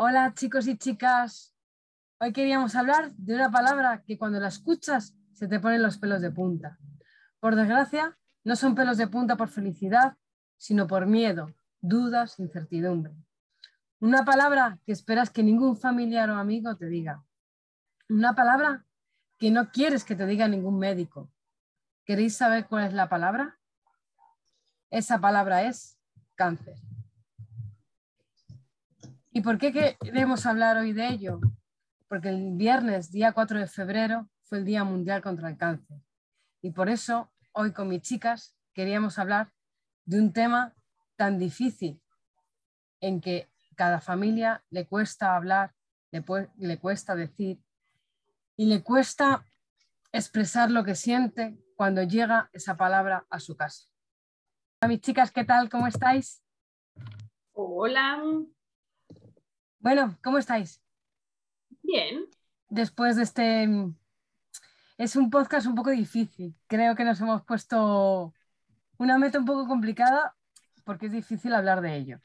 Hola chicos y chicas. Hoy queríamos hablar de una palabra que cuando la escuchas se te ponen los pelos de punta. Por desgracia, no son pelos de punta por felicidad, sino por miedo, dudas, incertidumbre. Una palabra que esperas que ningún familiar o amigo te diga. Una palabra que no quieres que te diga ningún médico. ¿Queréis saber cuál es la palabra? Esa palabra es cáncer. ¿Y por qué queremos hablar hoy de ello? Porque el viernes, día 4 de febrero, fue el Día Mundial contra el Cáncer. Y por eso, hoy con mis chicas, queríamos hablar de un tema tan difícil en que cada familia le cuesta hablar, le, le cuesta decir y le cuesta expresar lo que siente cuando llega esa palabra a su casa. Hola mis chicas, ¿qué tal? ¿Cómo estáis? Hola. Bueno, ¿cómo estáis? Bien. Después de este... Es un podcast un poco difícil. Creo que nos hemos puesto una meta un poco complicada porque es difícil hablar de ello.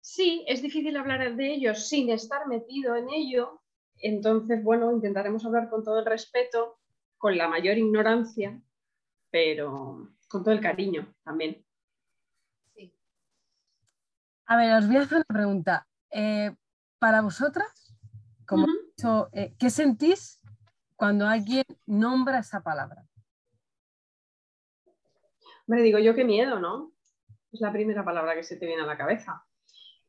Sí, es difícil hablar de ello sin estar metido en ello. Entonces, bueno, intentaremos hablar con todo el respeto, con la mayor ignorancia, pero con todo el cariño también. A ver, os voy a hacer una pregunta. Eh, para vosotras, como eh, ¿qué sentís cuando alguien nombra esa palabra? Me digo yo qué miedo, ¿no? Es la primera palabra que se te viene a la cabeza.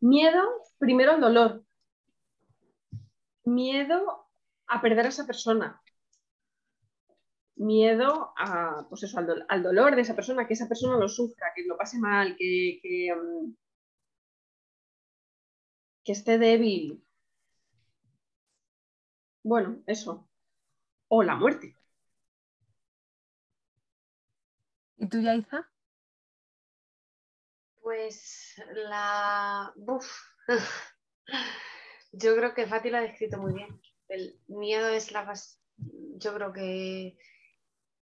Miedo, primero al dolor. Miedo a perder a esa persona. Miedo a, pues eso, al, dolor de esa persona, que esa persona lo sufra, que lo pase mal, que, mm, que esté débil. Bueno, eso. O la muerte. ¿Y tú, Yaiza? Pues la... Yo creo que Fati lo ha descrito muy bien. El miedo es la... Yo creo que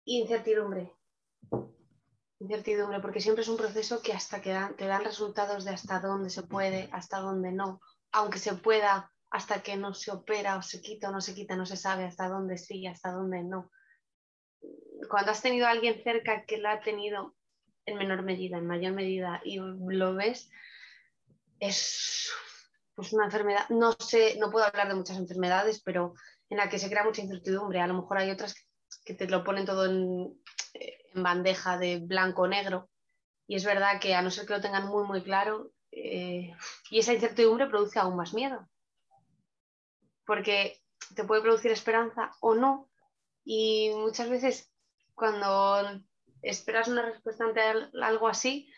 incertidumbre incertidumbre, porque siempre es un proceso que hasta que te dan resultados de hasta dónde se puede, hasta dónde no, aunque se pueda, hasta que no se opera o se quita o no se quita, no se sabe hasta dónde sí, hasta dónde no. Cuando has tenido a alguien cerca que lo ha tenido en menor medida, en mayor medida, y lo ves, es pues una enfermedad, no sé, no puedo hablar de muchas enfermedades, pero en la que se crea mucha incertidumbre. A lo mejor hay otras que te lo ponen todo en, en bandeja de blanco o negro. Y es verdad que a no ser que lo tengan muy, muy claro, eh, y esa incertidumbre produce aún más miedo. Porque te puede producir esperanza o no. Y muchas veces cuando esperas una respuesta ante algo así,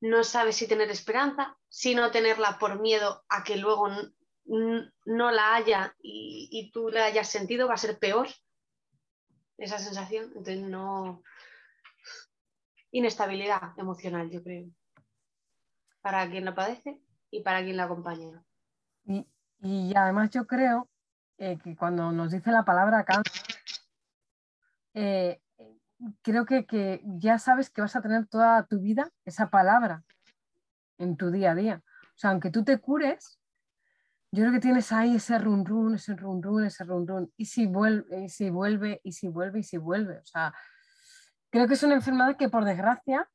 no sabes si tener esperanza, si no tenerla por miedo a que luego no la haya y, y, tú la hayas sentido, va a ser peor esa sensación. Entonces no, inestabilidad emocional, yo creo, para quien la padece y para quien la acompaña. Y, además yo creo eh, que cuando nos dice la palabra cáncer, eh, creo que, que, ya sabes que vas a tener toda tu vida esa palabra en tu día a día. O sea, aunque tú te cures, yo creo que tienes ahí ese run run, ese run run, ese run run, y si vuelve, y si vuelve, y si vuelve, y si vuelve. O sea, Creo que es una enfermedad que por desgracia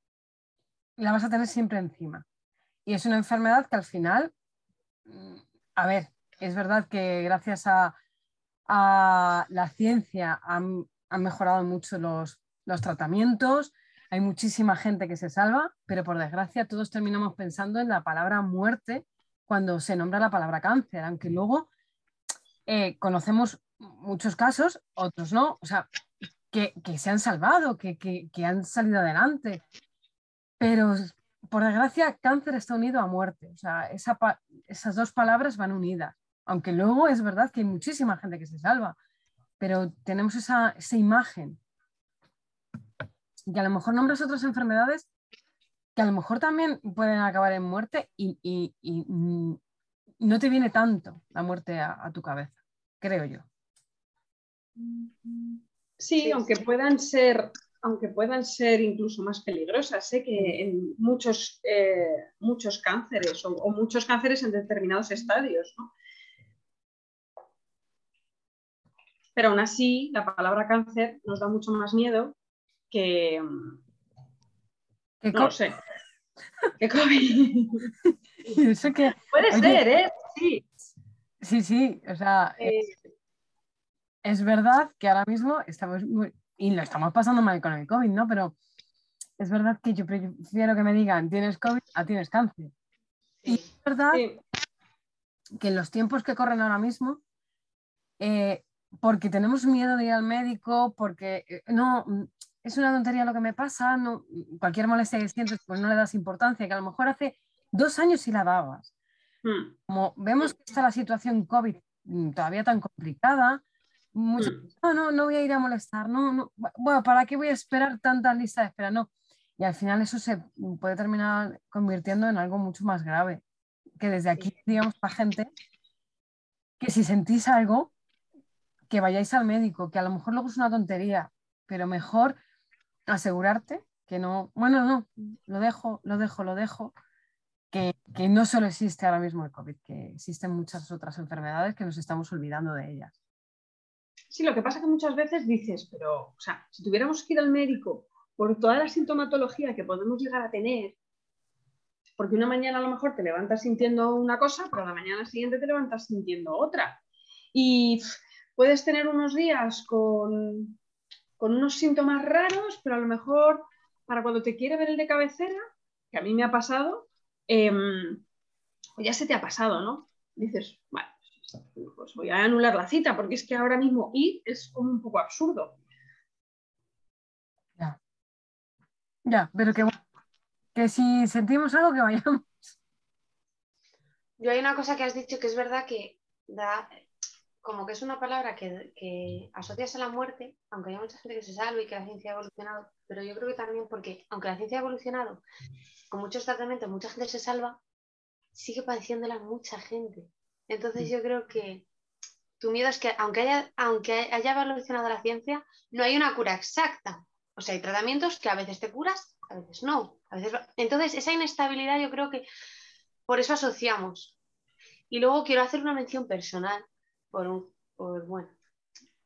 la vas a tener siempre encima. Y es una enfermedad que al final, mm, a ver, es verdad que gracias a, la ciencia han, mejorado mucho los, tratamientos, hay muchísima gente que se salva, pero por desgracia todos terminamos pensando en la palabra muerte cuando se nombra la palabra cáncer, aunque luego eh, conocemos muchos casos, otros no. O sea, que, se han salvado, que, han salido adelante. Pero por desgracia, cáncer está unido a muerte. O sea, esas dos palabras van unidas. Aunque luego es verdad que hay muchísima gente que se salva, pero tenemos esa, imagen. Y a lo mejor nombras otras enfermedades que a lo mejor también pueden acabar en muerte y, no te viene tanto la muerte a tu cabeza, creo yo. Sí, aunque puedan ser, aunque puedan ser incluso más peligrosas. Sé que en muchos, eh, muchos cánceres o, muchos cánceres en determinados estadios. Pero aún así, la palabra cáncer nos da mucho más miedo que... no sé. Que COVID. Puede ser, ¿eh? Sí. Sí, sí, o sea, eh, es verdad que ahora mismo estamos muy, y lo estamos pasando mal con el COVID, ¿no? Pero es verdad que yo prefiero que me digan tienes COVID a tienes cáncer. Y es verdad que en los tiempos que corren ahora mismo, eh, porque tenemos miedo de ir al médico, porque eh, no, es una tontería lo que me pasa, no, cualquier molestia que sientes, pues no le das importancia, que a lo mejor hace dos años sí la dabas. Hmm. Como vemos que está la situación COVID todavía tan complicada, Mm. no, no, no voy a ir a molestar, no, no, bueno, ¿para qué voy a esperar tanta lista de espera? No. Y al final eso se puede terminar convirtiendo en algo mucho más grave. Que desde aquí, digamos, para gente, que si sentís algo, que vayáis al médico, que a lo mejor luego es una tontería, pero mejor asegurarte que no, bueno, no, lo dejo, lo dejo, lo dejo, que, que no solo existe ahora mismo el COVID, que existen muchas otras enfermedades que nos estamos olvidando de ellas. Sí, lo que pasa es que muchas veces dices, pero, o sea, si tuviéramos que ir al médico por toda la sintomatología que podemos llegar a tener, porque una mañana a lo mejor te levantas sintiendo una cosa, pero la mañana siguiente te levantas sintiendo otra. Y puedes tener unos días con, unos síntomas raros, pero a lo mejor para cuando te quiere ver el de cabecera, que a mí me ha pasado, em, ya se te ha pasado, ¿no? Dices, bueno, pues voy a anular la cita, porque es que ahora mismo ir es como un poco absurdo. Ya. Ya, pero que, que si sentimos algo, que vayamos. Yo hay una cosa que has dicho que es verdad que da, como que es una palabra que, que, asocias a la muerte, aunque hay mucha gente que se salve y que la ciencia ha evolucionado, pero yo creo que también porque, aunque la ciencia ha evolucionado, con muchos tratamientos mucha gente se salva, sigue padeciéndola mucha gente. Entonces yo creo que tu miedo es que aunque haya, aunque haya evolucionado la ciencia, no hay una cura exacta. O sea, hay tratamientos que a veces te curas, a veces no. Entonces, esa inestabilidad yo creo que por eso asociamos. Y luego quiero hacer una mención personal por un, por, bueno,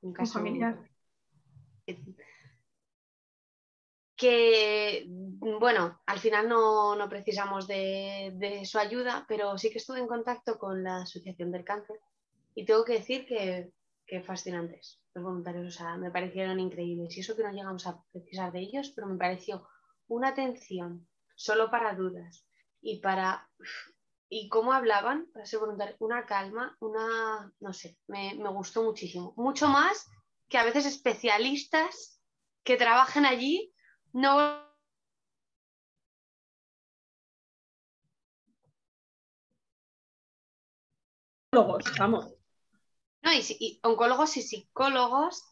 un caso familiar. Que, bueno, al final no, precisamos de, de su ayuda, pero sí que estuve en contacto con la Asociación del Cáncer y tengo que decir que, que fascinantes los voluntarios, o sea, me parecieron increíbles. Y eso que no llegamos a precisar de ellos, pero me pareció una atención solo para dudas y para... Y cómo hablaban para ser voluntarios, una calma, una... no sé, me, me gustó muchísimo. Mucho más que a veces especialistas que trabajan allí no vamos. No, y, oncólogos y psicólogos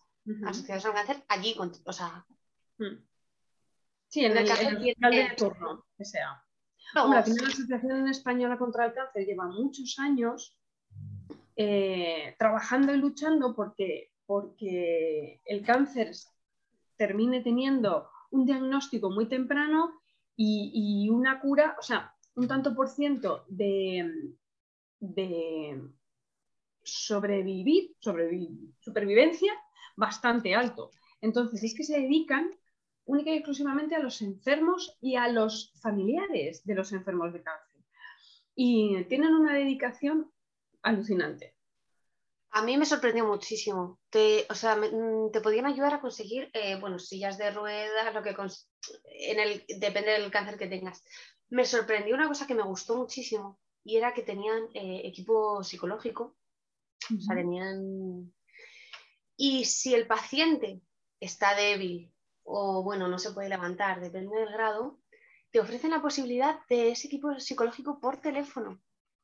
asociados al cáncer allí, o sea. Hmm. Sí, en, el, el, de turno, que sea. la Asociación Española contra el Cáncer lleva muchos años eh, trabajando y luchando porque, porque el cáncer termine teniendo un diagnóstico muy temprano y, una cura, o sea, un tanto por ciento de, sobrevivir, supervivencia bastante alto. Entonces, es que se dedican única y exclusivamente a los enfermos y a los familiares de los enfermos de cáncer. Y tienen una dedicación alucinante. A mí me sorprendió muchísimo. Te, o sea, mm, te podían ayudar a conseguir, eh, bueno, sillas de ruedas, lo que en el, depende del cáncer que tengas. Me sorprendió una cosa que me gustó muchísimo y era que tenían eh, equipo psicológico o sea, tenían... Y si el paciente está débil o, bueno, no se puede levantar, depende del grado, te ofrecen la posibilidad de ese equipo psicológico por teléfono.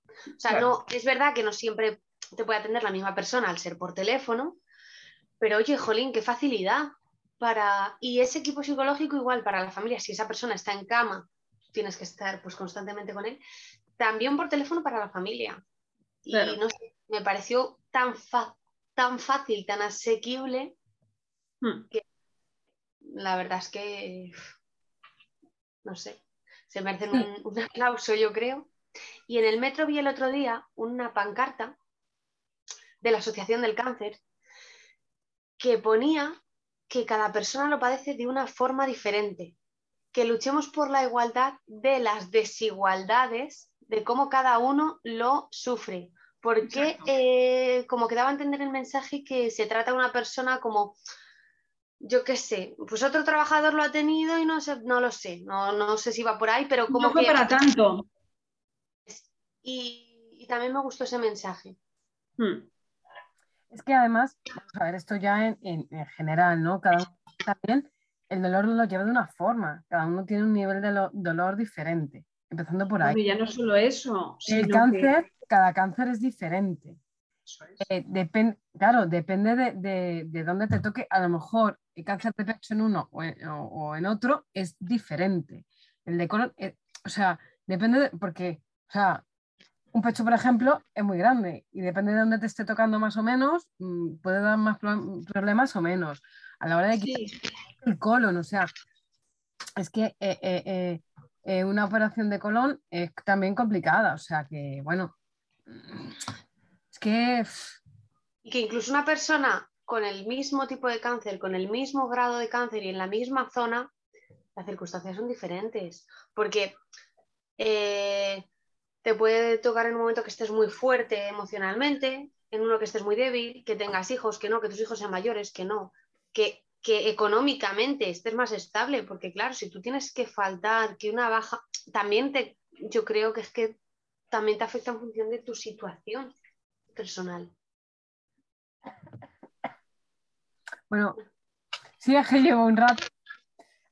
O sea, no, es verdad que no siempre te puede atender la misma persona al ser por teléfono, pero oye, jolín, qué facilidad para... Y ese equipo psicológico igual para la familia, si esa persona está en cama, tienes que estar pues constantemente con él, también por teléfono para la familia. Y no sé, me pareció tan, tan fácil, tan asequible hmm. que la verdad es que, no sé, se merecen un, un aplauso, yo creo. Y en el metro vi el otro día una pancarta de la Asociación del Cáncer que ponía que cada persona lo padece de una forma diferente, que luchemos por la igualdad de las desigualdades, de cómo cada uno lo sufre. Porque eh, como que daba a entender el mensaje que se trata de una persona como, yo qué sé, pues otro trabajador lo ha tenido y no, sé, no lo sé, no, no sé si va por ahí, pero como no fue que... para tanto. Y, y también me gustó ese mensaje. Hmm. Es que además, vamos a ver, esto ya en, en- en general, ¿no? Cada uno también el dolor lo lleva de una forma, cada uno tiene un nivel de lo- dolor diferente, empezando por ahí. Bueno, ya no solo eso, El cáncer, cada cáncer es diferente. Eso es. Eh, claro, depende de, de- de dónde te toque. A lo mejor el cáncer de pecho en uno o en, o- o en otro es diferente. El de colon, eh, o sea, depende de, porque, o sea, un pecho, por ejemplo, es muy grande y depende de dónde te esté tocando más o menos, mm, puede dar más pro- problemas o menos. A la hora de quitar Sí, el colon, o sea, es que eh, eh, eh, una operación de colon es también complicada, o sea que, bueno, mm, es que... Y que incluso una persona con el mismo tipo de cáncer, con el mismo grado de cáncer y en la misma zona, las circunstancias son diferentes. Porque eh, te puede tocar en un momento que estés muy fuerte emocionalmente, en uno que estés muy débil, que tengas hijos, que no, que tus hijos sean mayores, que no, que, que económicamente estés más estable, porque claro, si tú tienes que faltar, que una baja, también te, yo creo que es que también te afecta en función de tu situación personal. Bueno, sí es que llevo un rato.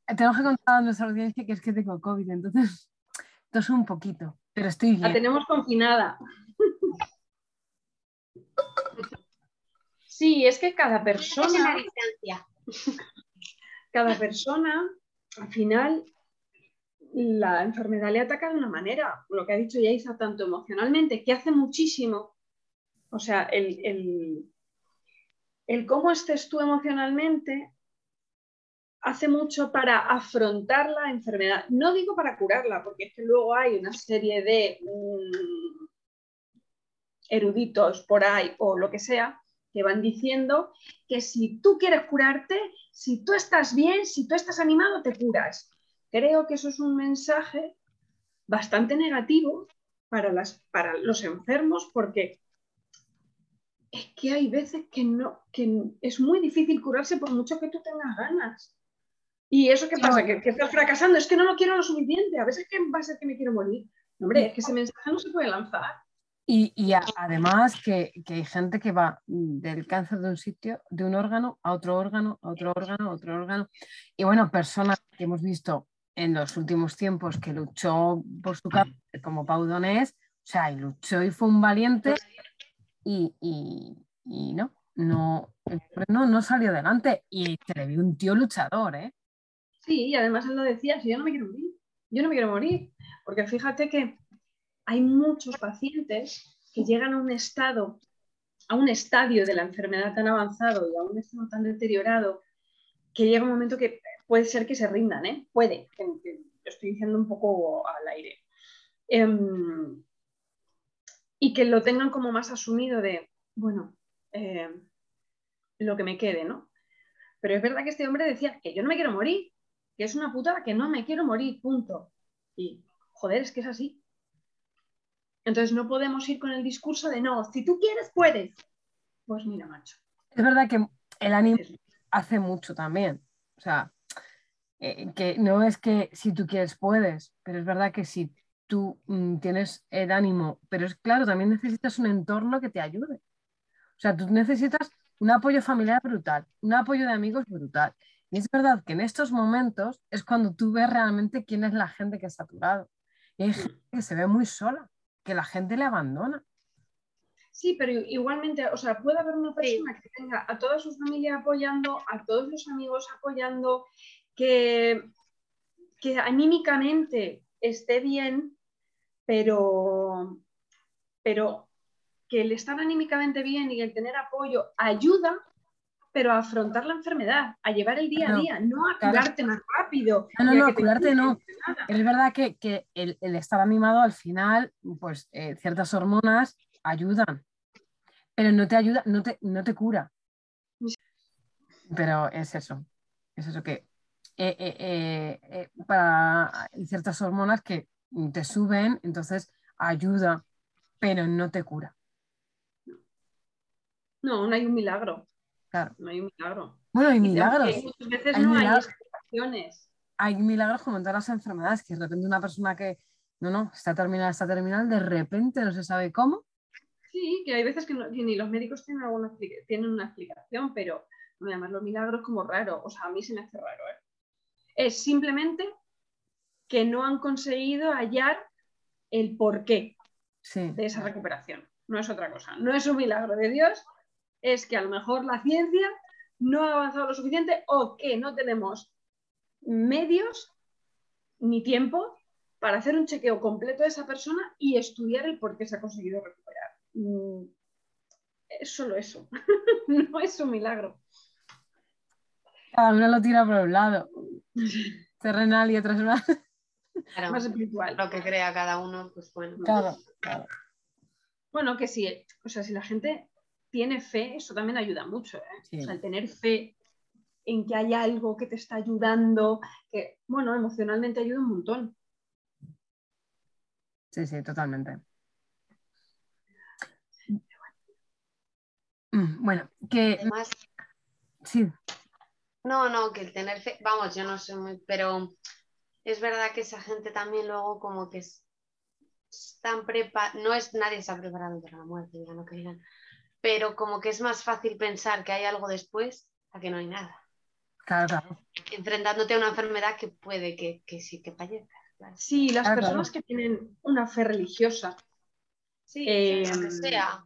Tenemos que contar a nuestra audiencia que es que tengo COVID, entonces toso un poquito, pero estoy la tenemos confinada. Sí, es que cada persona, distancia. cada persona, al final, la enfermedad le ataca de una manera, lo que ha dicho Yaisa, tanto emocionalmente, que hace muchísimo. O sea, el, el, el cómo estés tú emocionalmente hace mucho para afrontar la enfermedad. No digo para curarla, porque es que luego hay una serie de mm, eruditos por ahí o lo que sea que van diciendo que si tú quieres curarte, si tú estás bien, si tú estás animado, te curas. Creo que eso es un mensaje bastante negativo para, los enfermos porque es que hay veces que, no, que es muy difícil curarse por mucho que tú tengas ganas. ¿Y eso qué pasa? ¿Que, que estás fracasando? Es que no lo quiero lo suficiente. A veces que va a ser que me quiero morir. Hombre, es que ese mensaje no se puede lanzar. Y, y a- además que, que hay gente que va del cáncer de un sitio, de un órgano a otro órgano, a otro órgano, a otro órgano. Y bueno, personas que hemos visto en los últimos tiempos que luchó por su cáncer, como Pau Donés, o sea, y luchó y fue un valiente y, y- y no, no, no, no salió adelante. Y se le vio un tío luchador, ¿eh? Sí, y además él lo decía, si yo no me quiero morir, yo no me quiero morir, porque fíjate que hay muchos pacientes que llegan a un estado, a un estadio de la enfermedad tan avanzado y a un estado tan deteriorado, que llega un momento que puede ser que se rindan, ¿eh? Puede, que- estoy diciendo un poco al aire. Em, y que lo tengan como más asumido de, bueno, eh, lo que me quede, ¿no? Pero es verdad que este hombre decía que yo no me quiero morir, que es una putada, que no me quiero morir, punto. Y, joder, es que es así. Entonces no podemos ir con el discurso de no, si tú quieres, puedes. Pues mira, macho. Es verdad que el ánimo hace mucho también. O sea, eh, que no es que si tú quieres puedes, pero es verdad que si tú mm, tienes el ánimo, pero es claro, también necesitas un entorno que te ayude. O sea, tú necesitas un apoyo familiar brutal, un apoyo de amigos brutal. Y es verdad que en estos momentos es cuando tú ves realmente quién es la gente que está a tu lado. Y hay gente que se ve muy sola, que la gente le abandona. Sí, pero igualmente, o sea, puede haber una persona que tenga a toda su familia apoyando, a todos los amigos apoyando, que, que anímicamente esté bien, pero, pero que el estar anímicamente bien y el tener apoyo ayuda pero a afrontar la enfermedad, a llevar el día a día, no a claro. curarte más rápido. No, no, no, curarte no. Es verdad que, que el, el estar animado al final, pues eh, ciertas hormonas ayudan, pero no te ayuda, no te, no te cura. Pero es eso, es eso que eh, eh, para ciertas hormonas que te suben, entonces ayuda, pero no te cura. No, no hay un milagro. Claro. No hay un milagro. Bueno, hay milagros. también Muchas veces Hay no hay milagros. explicaciones. Hay milagros como en todas las enfermedades, que de repente una persona que no, no, está terminal, está terminal, de repente no se sabe cómo. Sí, que hay veces que, no- que ni los médicos tienen, alguna, tienen una explicación, pero no llamarlo milagro es como raro. O sea, a mí se me hace raro. ¿eh? Es simplemente que no han conseguido hallar el porqué Sí, de esa recuperación. No es otra cosa. No es un milagro de Dios, es que a lo mejor la ciencia no ha avanzado lo suficiente o que no tenemos medios ni tiempo para hacer un chequeo completo de esa persona y estudiar el por qué se ha conseguido recuperar. Mm, Es solo eso. no es un milagro. cada uno lo tira por un lado. Terrenal y otras más. Claro, Más espiritual. lo que crea cada uno, pues bueno. Claro, claro. Bueno, que sí, o sea, si la gente tiene fe, eso también ayuda mucho. ¿eh? Sí. O sea, el tener fe en que hay algo que te está ayudando, que, bueno, emocionalmente ayuda un montón. Sí, sí, totalmente. Mm, Bueno, que Además, sí, no, no, que el tener fe, vamos, yo no soy muy, pero es verdad que esa gente también luego como que es, están prepa, no es, nadie está preparado para la muerte, ya no que digan, pero como que es más fácil pensar que hay algo después a que no hay nada, claro, claro. enfrentándote a una enfermedad que puede que, que sí que fallezca. claro. Sí, las Claro, personas que tienen una fe religiosa, Sí, Eh, lo que sea,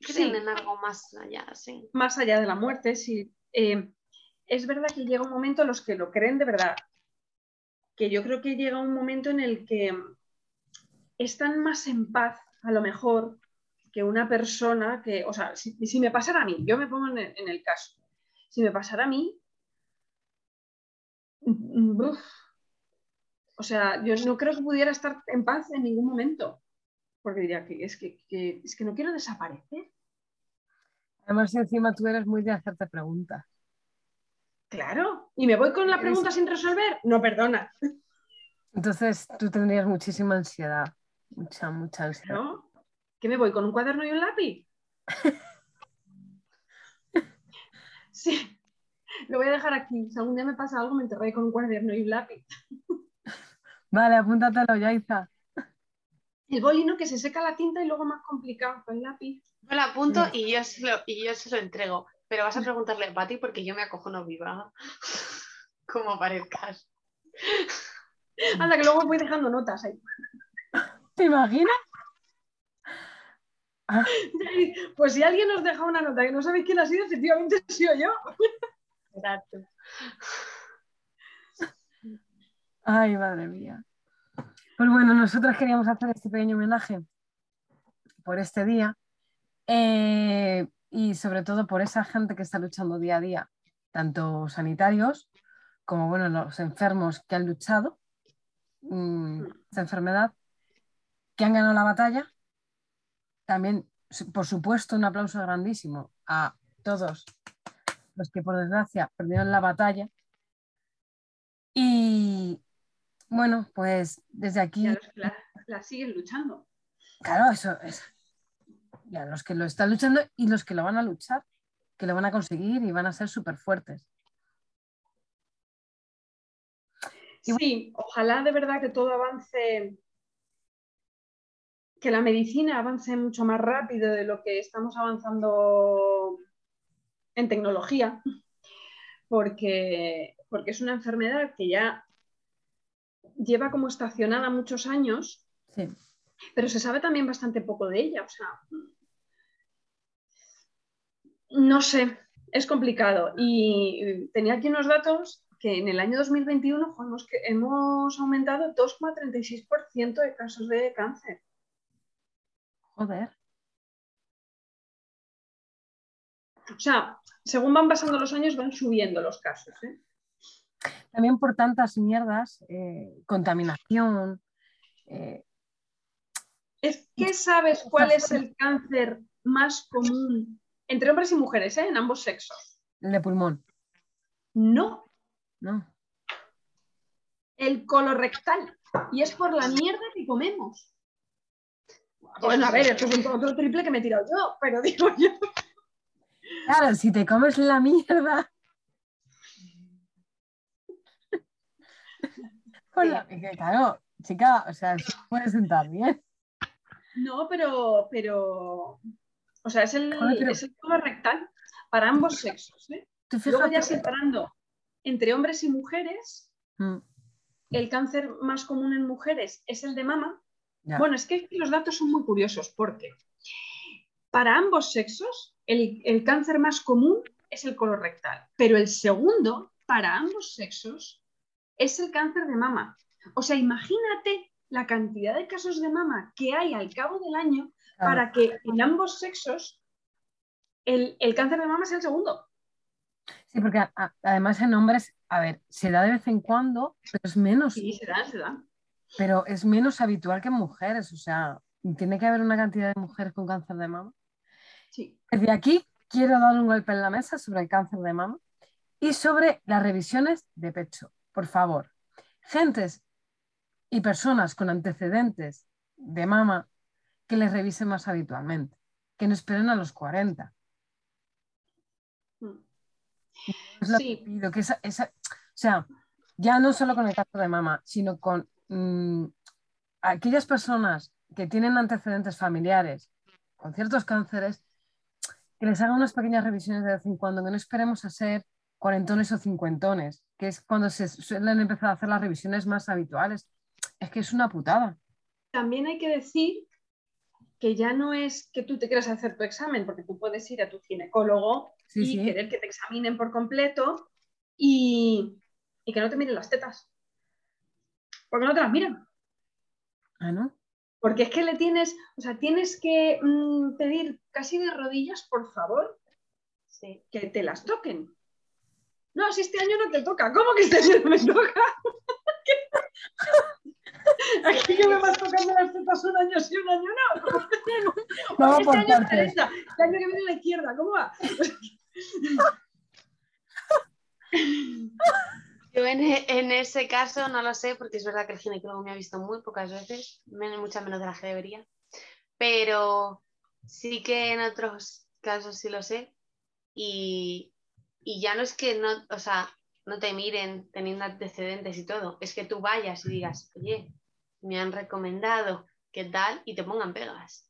sí. en algo más allá, sí. más allá de la muerte, sí, eh, es verdad que llega un momento en los que lo creen de verdad, que yo creo que llega un momento en el que están más en paz, a lo mejor, que una persona que, o sea, si, si me pasara a mí, yo me pongo en el, en el caso, si me pasara a mí, mm, uf, o sea, yo no creo que pudiera estar en paz en ningún momento, porque diría que es que, que- es que no quiero desaparecer. Además, encima tú eres muy de hacerte preguntas. Claro. ¿Y me voy con la Eres- pregunta sin resolver? No, perdona. Entonces tú tendrías muchísima ansiedad. Mucha, mucha ansiedad. ¿No? ¿Qué me voy con un cuaderno y un lápiz? Sí. Lo voy a dejar aquí. Si algún día me pasa algo, me enterraré con un cuaderno y un lápiz. Vale, apúntatelo, Yaiza. El bolino que se seca la tinta y luego más complicado con el lápiz. Yo lo apunto y yo se lo, y yo se lo entrego. Pero vas a preguntarle a Pati porque yo me acojono viva. Como parezcas. Anda, que luego voy dejando notas ahí. ¿Te imaginas? Pues si alguien nos deja una nota que no sabéis quién ha sido, efectivamente he sido yo. Exacto. Ay, madre mía. Pues bueno, nosotros queríamos hacer este pequeño homenaje por este día eh, y sobre todo por esa gente que está luchando día a día, tanto sanitarios como bueno, los enfermos que han luchado mm, esta enfermedad, que han ganado la batalla. También, por supuesto, un aplauso grandísimo a todos los que por desgracia perdieron la batalla. Y bueno, pues desde aquí, Y a los que la, la siguen luchando. claro, eso es. Y a los que lo están luchando y los que lo van a luchar, que lo van a conseguir y van a ser súper fuertes. Sí, ojalá de verdad que todo avance, que la medicina avance mucho más rápido de lo que estamos avanzando en tecnología, porque, porque es una enfermedad que ya lleva como estacionada muchos años, Sí, pero se sabe también bastante poco de ella. O sea, no sé, es complicado. Y tenía aquí unos datos que en el año 2021 jo, hemos, hemos aumentado 2,36% de casos de cáncer. Joder. O sea, según van pasando los años van subiendo los casos. ¿eh? También por tantas mierdas, eh, contaminación. eh, Es que sabes cuál es el cáncer más común entre hombres y mujeres, ¿eh? en ambos sexos. el de pulmón, No, ¿no? el colorectal. Y es por la mierda que comemos. Bueno, a ver, esto es un- otro triple que me he tirado yo, pero digo yo. Claro, si te comes la mierda. La- claro, chica, o sea, eso puede sentar bien. No, pero, pero. O sea, es el, pero- es el colorectal para ambos sexos. ¿eh? Tú Luego ya separando entre hombres y mujeres, Mm, el cáncer más común en mujeres es el de mama. Ya. Bueno, es que los datos son muy curiosos porque para ambos sexos el, el cáncer más común es el colorectal, pero el segundo para ambos sexos es el cáncer de mama. O sea, imagínate la cantidad de casos de mama que hay al cabo del año Claro. para que en ambos sexos el, el cáncer de mama sea el segundo. Sí, porque a- además en hombres, a ver, se da de vez en cuando, pero es menos, Sí, se da, se da. Pero es menos habitual que en mujeres. O sea, tiene que haber una cantidad de mujeres con cáncer de mama. Sí. Desde aquí quiero dar un golpe en la mesa sobre el cáncer de mama y sobre las revisiones de pecho. Por favor, gentes y personas con antecedentes de mama que les revisen más habitualmente, que no esperen a los 40. Mm. Es lo Sí. que pido, que esa- esa- o sea, ya no solo con el cáncer de mama, sino con mm, aquellas personas que tienen antecedentes familiares con ciertos cánceres, que les hagan unas pequeñas revisiones de vez en cuando, que no esperemos a ser cuarentones o cincuentones, que es cuando se suelen empezar a hacer las revisiones más habituales. Es que es una putada. También hay que decir que ya no es que tú te quieras hacer tu examen, porque tú puedes ir a tu ginecólogo Sí, y sí. querer que te examinen por completo y, y que no te miren las tetas. Porque no te las miran. Ah, ¿no? Porque es que le tienes, o sea, tienes que mm, pedir casi de rodillas, por favor, Sí. que te las toquen. No, si este año no te toca. ¿Cómo que este año no me toca? Aquí que me vas tocando las tetas un año sí, un año no. Este por año a la derecha, el año que viene a la izquierda, ¿cómo va? Yo en, e- en ese caso no lo sé porque es verdad que el ginecólogo me ha visto muy pocas veces, men- muchas menos de las que debería, pero sí que en otros casos sí lo sé y, y ya no es que no, o sea, no te miren teniendo antecedentes y todo, es que tú vayas y digas, oye, me han recomendado, ¿qué tal? Y te pongan pegas.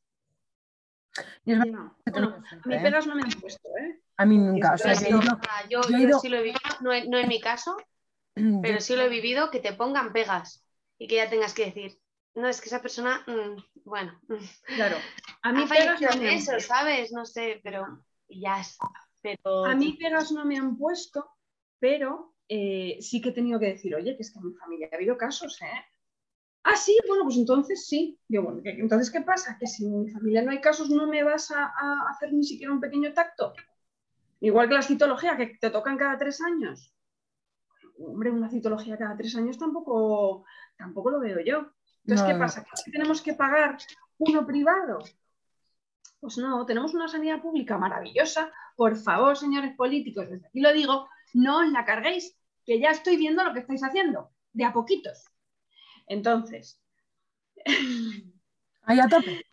Y No. a mí pegas no me han puesto, ¿eh? A mí nunca. O sea, yo, yo he yo ido- sí lo he vivido, no, en- no en mi caso, pero sí lo he vivido que te pongan pegas y que ya tengas que decir, no, es que esa persona, mm, bueno, mm, Claro. A mí pegas no me han eso, puesto. ¿sabes? No sé, pero ya está. Pero A mí pegas no me han puesto, pero eh, sí que he tenido que decir, oye, que es que en mi familia ha habido casos, ¿eh? Ah, sí, bueno, pues entonces sí. Digo, bueno, ¿qué- entonces, ¿qué pasa? Que si en mi familia no hay casos, no me vas a, a hacer ni siquiera un pequeño tacto. Igual que la citología, que te tocan cada tres años. Hombre, una citología cada tres años tampoco, tampoco lo veo yo. Entonces, No, ¿qué pasa? ¿Que tenemos que pagar uno privado? Pues no, tenemos una sanidad pública maravillosa. Por favor, señores políticos, desde aquí lo digo, no os la carguéis, que ya estoy viendo lo que estáis haciendo, de a poquitos. Entonces, Ahí a tope.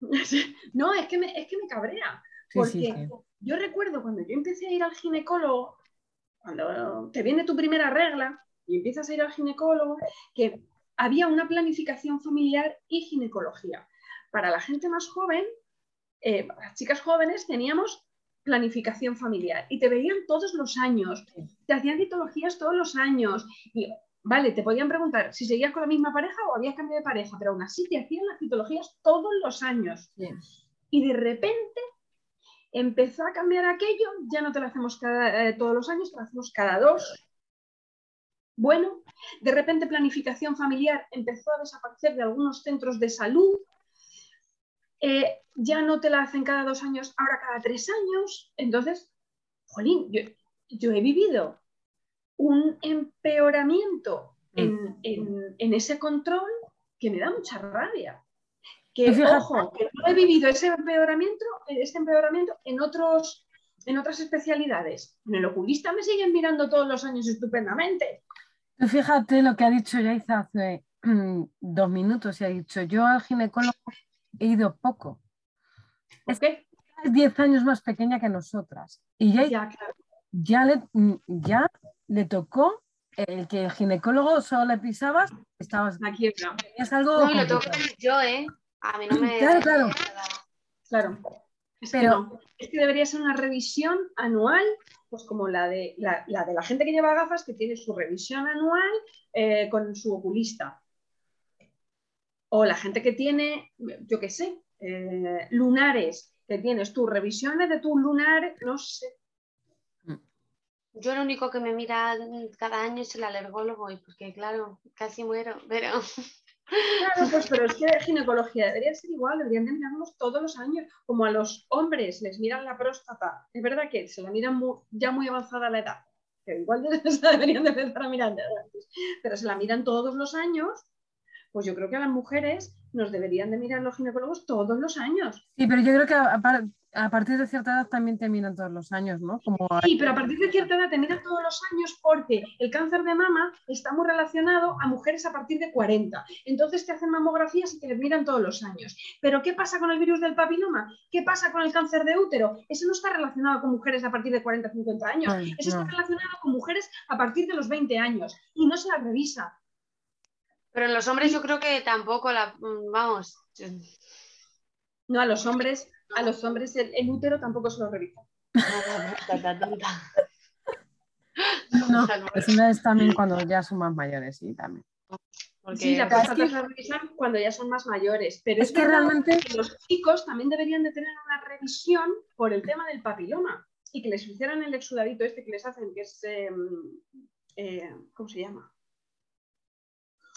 no, es que me, es que me cabrea. Sí, Porque sí, sí. yo recuerdo cuando yo empecé a ir al ginecólogo, cuando te viene tu primera regla y empiezas a ir al ginecólogo, que había una planificación familiar y ginecología. Para la gente más joven, eh, para las chicas jóvenes, teníamos planificación familiar y te veían todos los años, te hacían citologías todos los años y vale, te podían preguntar si seguías con la misma pareja o habías cambiado de pareja, pero aún así te hacían las citologías todos los años. Y de repente empezó a cambiar aquello, ya no te lo hacemos cada, eh, todos los años, te lo hacemos cada dos. Bueno, de repente planificación familiar empezó a desaparecer de algunos centros de salud. Eh, ya no te la hacen cada dos años, ahora cada tres años. Entonces, jolín, yo, he vivido un empeoramiento Mm. en, ese control que me da mucha rabia. Que, ojo, que no he vivido ese empeoramiento, ese empeoramiento en, otros, en otras especialidades. En el oculista me siguen mirando todos los años estupendamente. fíjate lo que ha dicho Yaiza hace dos minutos y ha dicho, yo al ginecólogo he ido poco. Es que es 10 años más pequeña que nosotras. Y ya, ya, le, ya le tocó el que el ginecólogo solo le pisabas, estabas aquí. Es algo. No, lo que yo, ¿eh? A mí no me. Claro, claro. Claro. Es Pero... que Es que debería ser una revisión anual, pues como la de la, de la gente que lleva gafas, que tiene su revisión anual eh, con su oculista. O la gente que tiene, yo qué sé, eh, lunares, que tienes tus revisiones de tus lunares, no sé. Yo lo único que me mira cada año es el alergólogo, y porque claro, casi muero, pero... Claro, pues pero es que ginecología debería ser igual, deberían de mirarnos todos los años, como a los hombres les miran la próstata. Es verdad que se la miran ya muy avanzada la edad, que igual deberían de empezar a mirar antes, pero se la miran todos los años, pues yo creo que a las mujeres nos deberían de mirar los ginecólogos todos los años. Sí, pero yo creo que a partir de cierta edad también te miran todos los años, ¿no? Como... Sí, pero a partir de cierta edad te miran todos los años porque el cáncer de mama está muy relacionado a mujeres a partir de 40. Entonces te hacen mamografías y te les miran todos los años. Pero ¿qué pasa con el virus del papiloma? ¿Qué pasa con el cáncer de útero? Eso no está relacionado con mujeres a partir de 40 50 años. Eso está relacionado con mujeres a partir de los 20 años y no se la revisa. Pero en los hombres yo creo que tampoco la... Mm, vamos. No, a los hombres a los hombres el, útero tampoco se lo revisa. No, es también cuando ya son más mayores, sí, también. sí, la próstata se revisan cuando ya son más mayores, pero es, que realmente los chicos también deberían de tener una revisión por el tema del papiloma y que les hicieran el exudadito este que les hacen, que es, em, eh, ¿cómo se llama?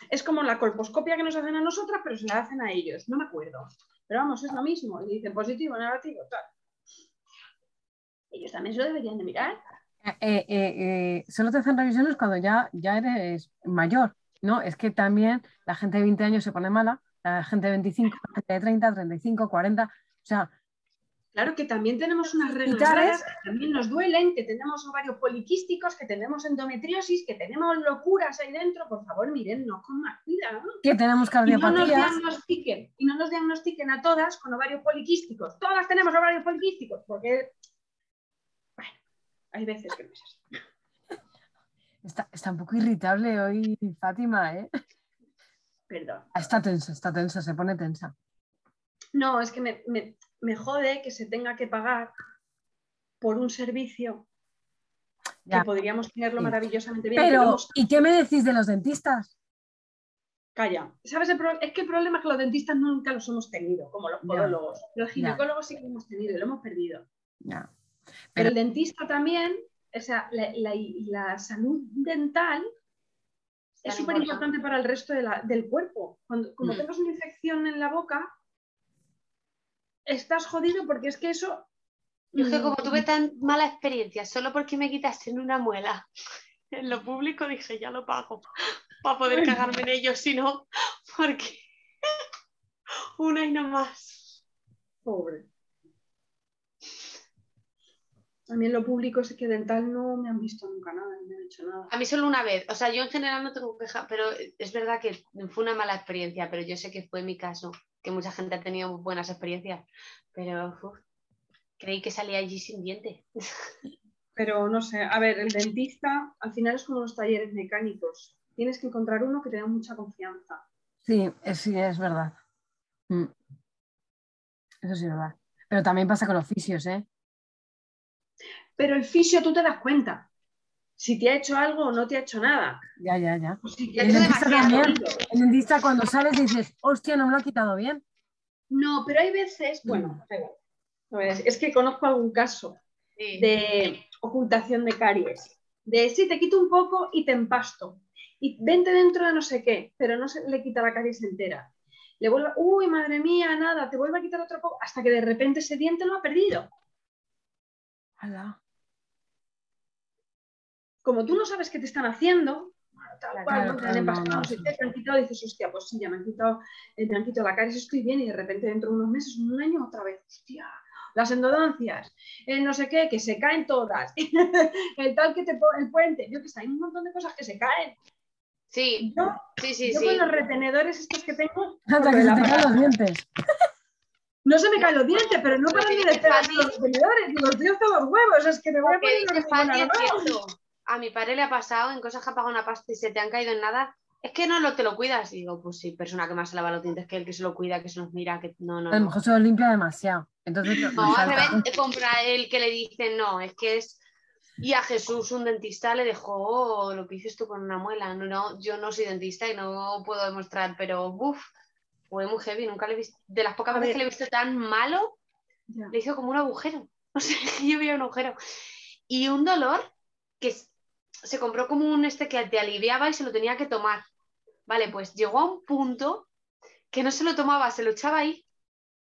Es como la colposcopia que nos hacen a nosotras, pero se la hacen a ellos, no me acuerdo. Pero vamos, es lo mismo. Y dicen positivo, negativo, tal. Ellos también se lo deberían de mirar. Eh, eh, eh, solo te hacen revisiones cuando ya, ya eres mayor, ¿no? Es que también la gente de 20 años se pone mala, la gente de 25, la gente de 30, 35, 40, o sea, Claro que también tenemos unas reglas que también nos duelen, que tenemos ovarios poliquísticos, que tenemos endometriosis, que tenemos locuras ahí dentro. Por favor, mírennos con más cuidado. Que tenemos cardiopatías. Y no nos diagnostiquen, y no nos diagnostiquen a todas con ovarios poliquísticos. Todas tenemos ovarios poliquísticos, porque, bueno, hay veces que no es así. Está, está un poco irritable hoy Fátima, ¿eh? Perdón. Está tensa, está tensa, se pone tensa. No, es que me, me jode que se tenga que pagar por un servicio que podríamos tenerlo maravillosamente bien. Pero, ¿y qué me decís de los dentistas? Calla. ¿Sabes? es que el problema es que los dentistas nunca los hemos tenido, como los podólogos. Los ginecólogos sí que lo hemos tenido y lo hemos perdido. Pero, el dentista también, o sea, la, salud dental es súper importante para el resto del cuerpo. Cuando, como mm. tengas una infección en la boca, estás jodido porque es que eso... Yo es que como tuve tan mala experiencia, solo porque me quitaste en una muela en lo público, dije, ya lo pago para poder cagarme en ellos, si no, porque una y no más. Pobre. A mí en lo público es que dental no me han visto nunca nada, no me han hecho nada. A mí solo una vez, o sea, yo en general no tengo queja, pero es verdad que fue una mala experiencia, pero yo sé que fue mi caso que mucha gente ha tenido buenas experiencias, pero creí que salía allí sin diente. Pero no sé, a ver, el dentista al final es como los talleres mecánicos. Tienes que encontrar uno que tenga mucha confianza. Sí, es, sí, es verdad. Mm. Eso sí es verdad. Pero también pasa con los fisios, ¿eh? Pero el fisio tú te das cuenta si te ha hecho algo o no te ha hecho nada. Ya, ya, ya. El, dentista también, el dentista cuando sales dices, hostia, no me lo ha quitado bien. No, pero hay veces, bueno, es que conozco algún caso de ocultación de caries. De sí, te quito un poco y te empasto. Y vente dentro de no sé qué, pero no se le quita la caries entera. Le vuelve, uy, madre mía, nada, te vuelve a quitar otro poco, hasta que de repente ese diente lo ha perdido. Como tú no sabes qué te están haciendo, tal cual, te han no, empastado, te han quitado, y dices, hostia, pues sí, ya me han quitado, eh, me han quitado la caries, estoy bien, y de repente dentro de unos meses, un año, otra vez, hostia, las endodoncias, el no sé qué, que se caen todas, el tal que te pone el puente, yo que sé, hay un montón de cosas que se caen. Sí, Yo, sí, sí, yo sí. con los retenedores estos que tengo, Hasta que se te caen los dientes. no se me caen los dientes, pero no Lo paran que de los retenedores, digo, estoy hasta los huevos, es que me voy a poner ¿no? A mi padre le ha pasado en cosas que ha pagado una pasta y se te han caído en nada. Es que no lo, te lo cuidas. Y digo, pues sí, persona que más se lava los dientes que el que se lo cuida, que se los mira, que no, no. A lo no. mejor se lo limpia demasiado. Entonces No, al revés, te compra el que le dice no, es que es. Y a Jesús, un dentista, le dejó lo que dices tú con una muela. No, no, yo no soy dentista y no puedo demostrar, pero uff, fue muy heavy. Nunca le he visto. De las pocas A veces ver. que le he visto tan malo, Ya. le hizo como un agujero. O sea, yo vi un agujero. Y un dolor que se compró como un este que te aliviaba y se lo tenía que tomar. Vale, pues llegó a un punto que no se lo tomaba, se lo echaba ahí.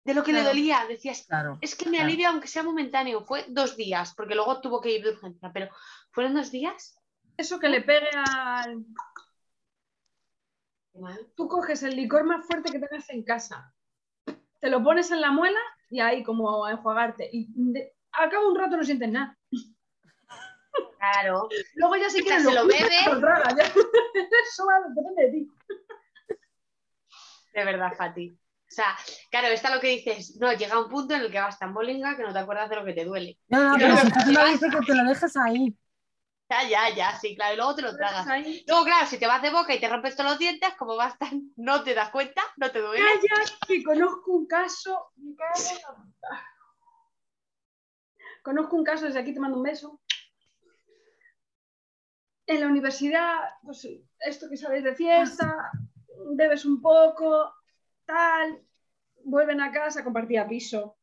De lo que le dolía, decías, Claro. es que me Claro. alivia aunque sea momentáneo. Fue dos días, porque luego tuvo que ir de urgencia, pero fueron dos días. Eso que le pegue al... Tú coges el licor más fuerte que tengas en casa, te lo pones en la muela y ahí como a enjuagarte. Y de- al cabo de un rato no sientes nada. Claro. Luego ya si quieres se lo bebe. ya. Eso va, depende de ti. De verdad, Fati. O sea, claro, está lo que dices, no, llega un punto en el que vas tan bolinga que no te acuerdas de lo que te duele. No, no, pero si Fátima te dice que te lo dejes ahí. Ya, ya, ya, sí, claro, y luego te lo tragas. Luego, claro, si te vas de boca y te rompes todos los dientes, como vas tan, no te das cuenta, no te duele. Calla, que conozco un caso. me cago en la puta. Conozco un caso, desde aquí te mando un beso. En la universidad, pues esto que sabes de fiesta, bebes un poco, tal, vuelven a casa, compartía piso.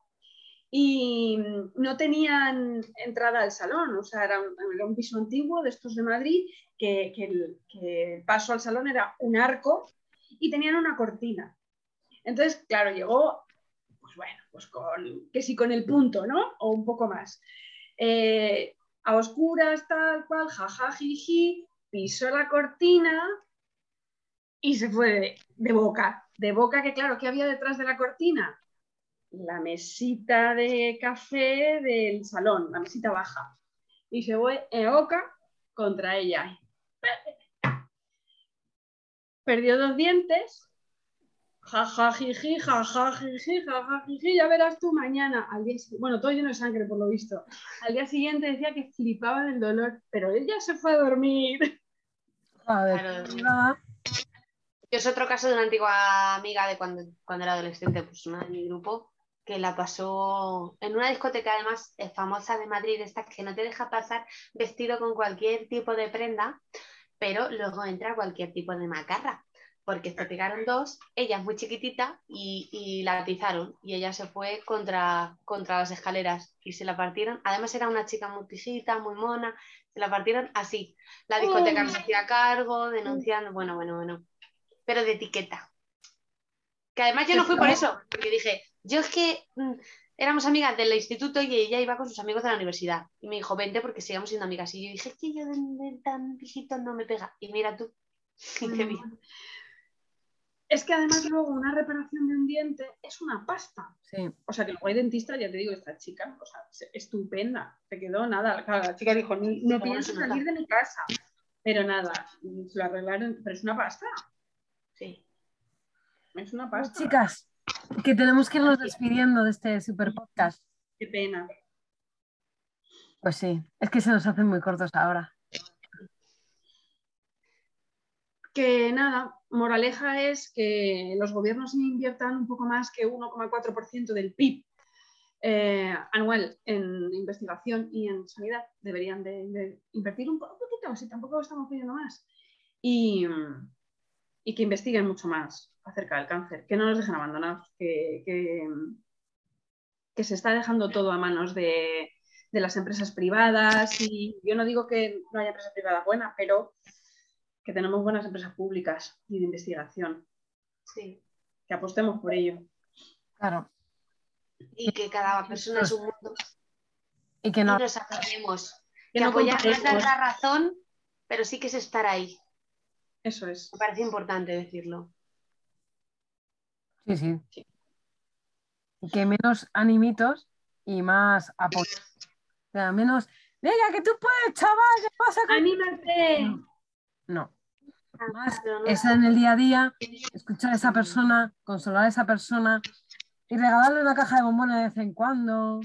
Y no tenían entrada al salón, o sea, era un, era un piso antiguo de estos de Madrid, que, que el, que el paso al salón era un arco y tenían una cortina. Entonces, claro, llegó, pues bueno, pues con, que sí con el punto, ¿no? O un poco más. Eh, a oscuras, tal cual, jaja, jiji, pisó la cortina y se fue de, de boca. De boca que, claro, ¿qué había detrás de la cortina? La mesita de café del salón, la mesita baja. Y se fue en boca contra ella. Perdió dos dientes jajajiji, jajajiji, jajajiji, ya verás tú mañana. Al día, bueno, todo lleno de sangre por lo visto. Al día siguiente decía que flipaba del dolor, pero ella se fue a dormir. Joder, Claro. nada. Yo es otro caso de una antigua amiga de cuando, cuando era adolescente, pues una de mi grupo, que la pasó en una discoteca además famosa de Madrid, esta que no te deja pasar vestido con cualquier tipo de prenda, pero luego entra cualquier tipo de macarra, porque se pegaron dos, ella es muy chiquitita y, y la atizaron y ella se fue contra, contra las escaleras y se la partieron. Además era una chica muy tijita, muy mona, se la partieron así. La discoteca no se hacía cargo, denunciando, bueno, bueno, bueno pero de etiqueta. Que además yo no fui por eso, porque dije, yo es que mm, éramos amigas del instituto y ella iba con sus amigos de la universidad. Y me dijo, vente porque sigamos siendo amigas. Y yo dije, es que yo de, de tan viejito no me pega. Y mira tú, y qué bien. Es que además luego una reparación de un diente es una pasta. Sí. O sea que luego hay dentista, ya te digo, esta chica, o sea, se- estupenda, te quedó nada. Claro, la chica dijo, "Ni- no Luego pienso salir de mi casa. Pero nada, se lo arreglaron, pero es una pasta, Sí. es una pasta. Chicas, que tenemos que irnos despidiendo de este super podcast. Qué pena. Pues sí, es que se nos hacen muy cortos ahora. Que nada, moraleja es que los gobiernos inviertan un poco más que 1,4% del PIB eh, anual en investigación y en sanidad. Deberían de, invertir un, un poquito, si tampoco estamos pidiendo más. Y, y que investiguen mucho más acerca del cáncer, que no nos dejen abandonados, que, que, que se está dejando todo a manos de, de las empresas privadas. Y yo no digo que no haya empresas privadas buenas, pero que tenemos buenas empresas públicas y de investigación, sí. que apostemos por ello. Claro. Y que cada persona es un mundo Y que y no. nos apoyemos. Que Que no apoyar no es la razón pero sí que es estar ahí. Eso es. Me parece importante decirlo. Sí, sí. Sí. Y que menos animitos y más apoyo. O sea, menos, venga, que tú puedes, chaval, ¿qué pasa con ¡Anímate! No. Más Pero no- estar en el día a día, escuchar a esa persona, consolar a esa persona y regalarle una caja de bombones de vez en cuando.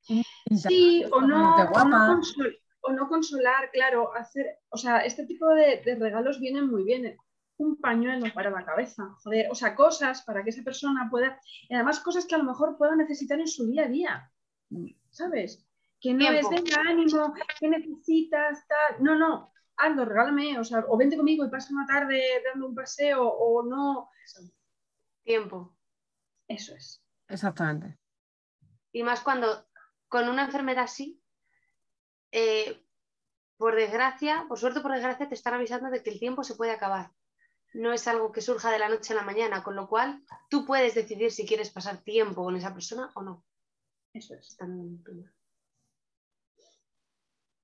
Sí, o no, o, no guapa. consol- o no consolar, claro, hacer, o sea, este tipo de, de regalos vienen muy bien. Un pañuelo para la cabeza, joder, o sea, cosas para que esa persona pueda, y además cosas que a lo mejor pueda necesitar en su día a día, ¿sabes? Que no Tiempo. es, venga, ánimo, ¿qué necesitas? Tal. No, no, hazlo, regálame, o sea, o vente conmigo y pasa una tarde dando un paseo, o no. Tiempo. Eso es. Exactamente. Y más cuando con una enfermedad así, eh, por desgracia, por suerte por desgracia, te están avisando de que el tiempo se puede acabar. No es algo que surja de la noche a la mañana, con lo cual tú puedes decidir si quieres pasar tiempo con esa persona o no. Eso es. Tan-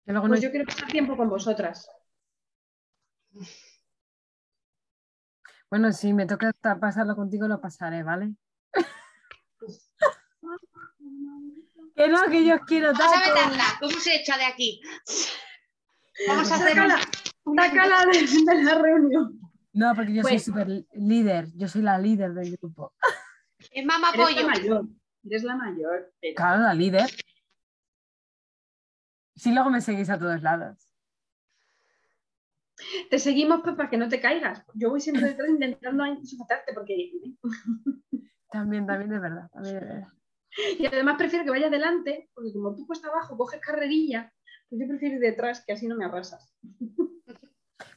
Que luego no Pues yo quiero pasar tiempo con vosotras. Bueno, si me toca pasarlo contigo, lo pasaré, ¿vale? que no, que yo os quiero Vamos a tanto. vetarla. ¿Cómo se echa de aquí? Vamos a hacer sácala de, de la reunión. No, porque yo soy Pues- súper líder. Yo soy la líder del grupo. Es mamá Eres pollo. la mayor. Eres la mayor. pero- Claro, la líder. Si luego me seguís a todos lados. Te seguimos pues, para que no te caigas. Yo voy siempre detrás intentando ahí sujetarte porque... También, también es verdad. también es verdad. Y además prefiero que vayas delante, porque como tú cuesta abajo coges carrerilla, pues yo prefiero ir detrás, que así no me arrasas.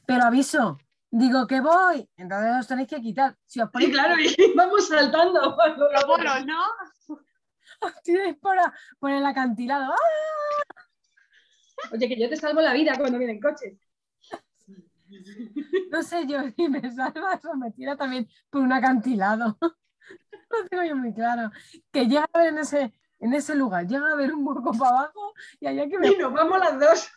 Pero aviso, digo que voy, entonces os tenéis que quitar. Si os Sí, claro, y vamos saltando. Los bolos, ¿no? os tiráis por, por el acantilado. ¡Ah! Oye, que yo te salvo la vida cuando vienen coches. No sé yo si me salvas o me tira también por un acantilado. No tengo yo muy claro. Que llega a ver en ese, en ese lugar, llega a ver un hueco para abajo y allá que me... Y nos vamos las dos.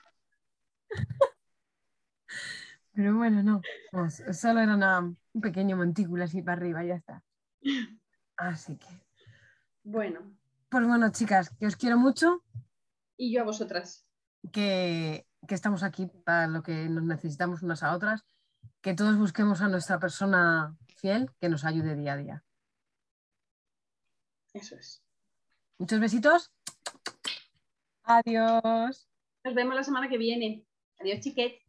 Pero bueno, no. no, s- solo era una- un pequeño montículo así para arriba, ya está. Así que. Bueno, Pues bueno, chicas, que os quiero mucho, y yo a vosotras. que, que estamos aquí para lo que nos necesitamos unas a otras, que todos busquemos a nuestra persona fiel que nos ayude día a día. Eso es. Muchos besitos. Adiós. Nos vemos la semana que viene. Adiós, chiquet.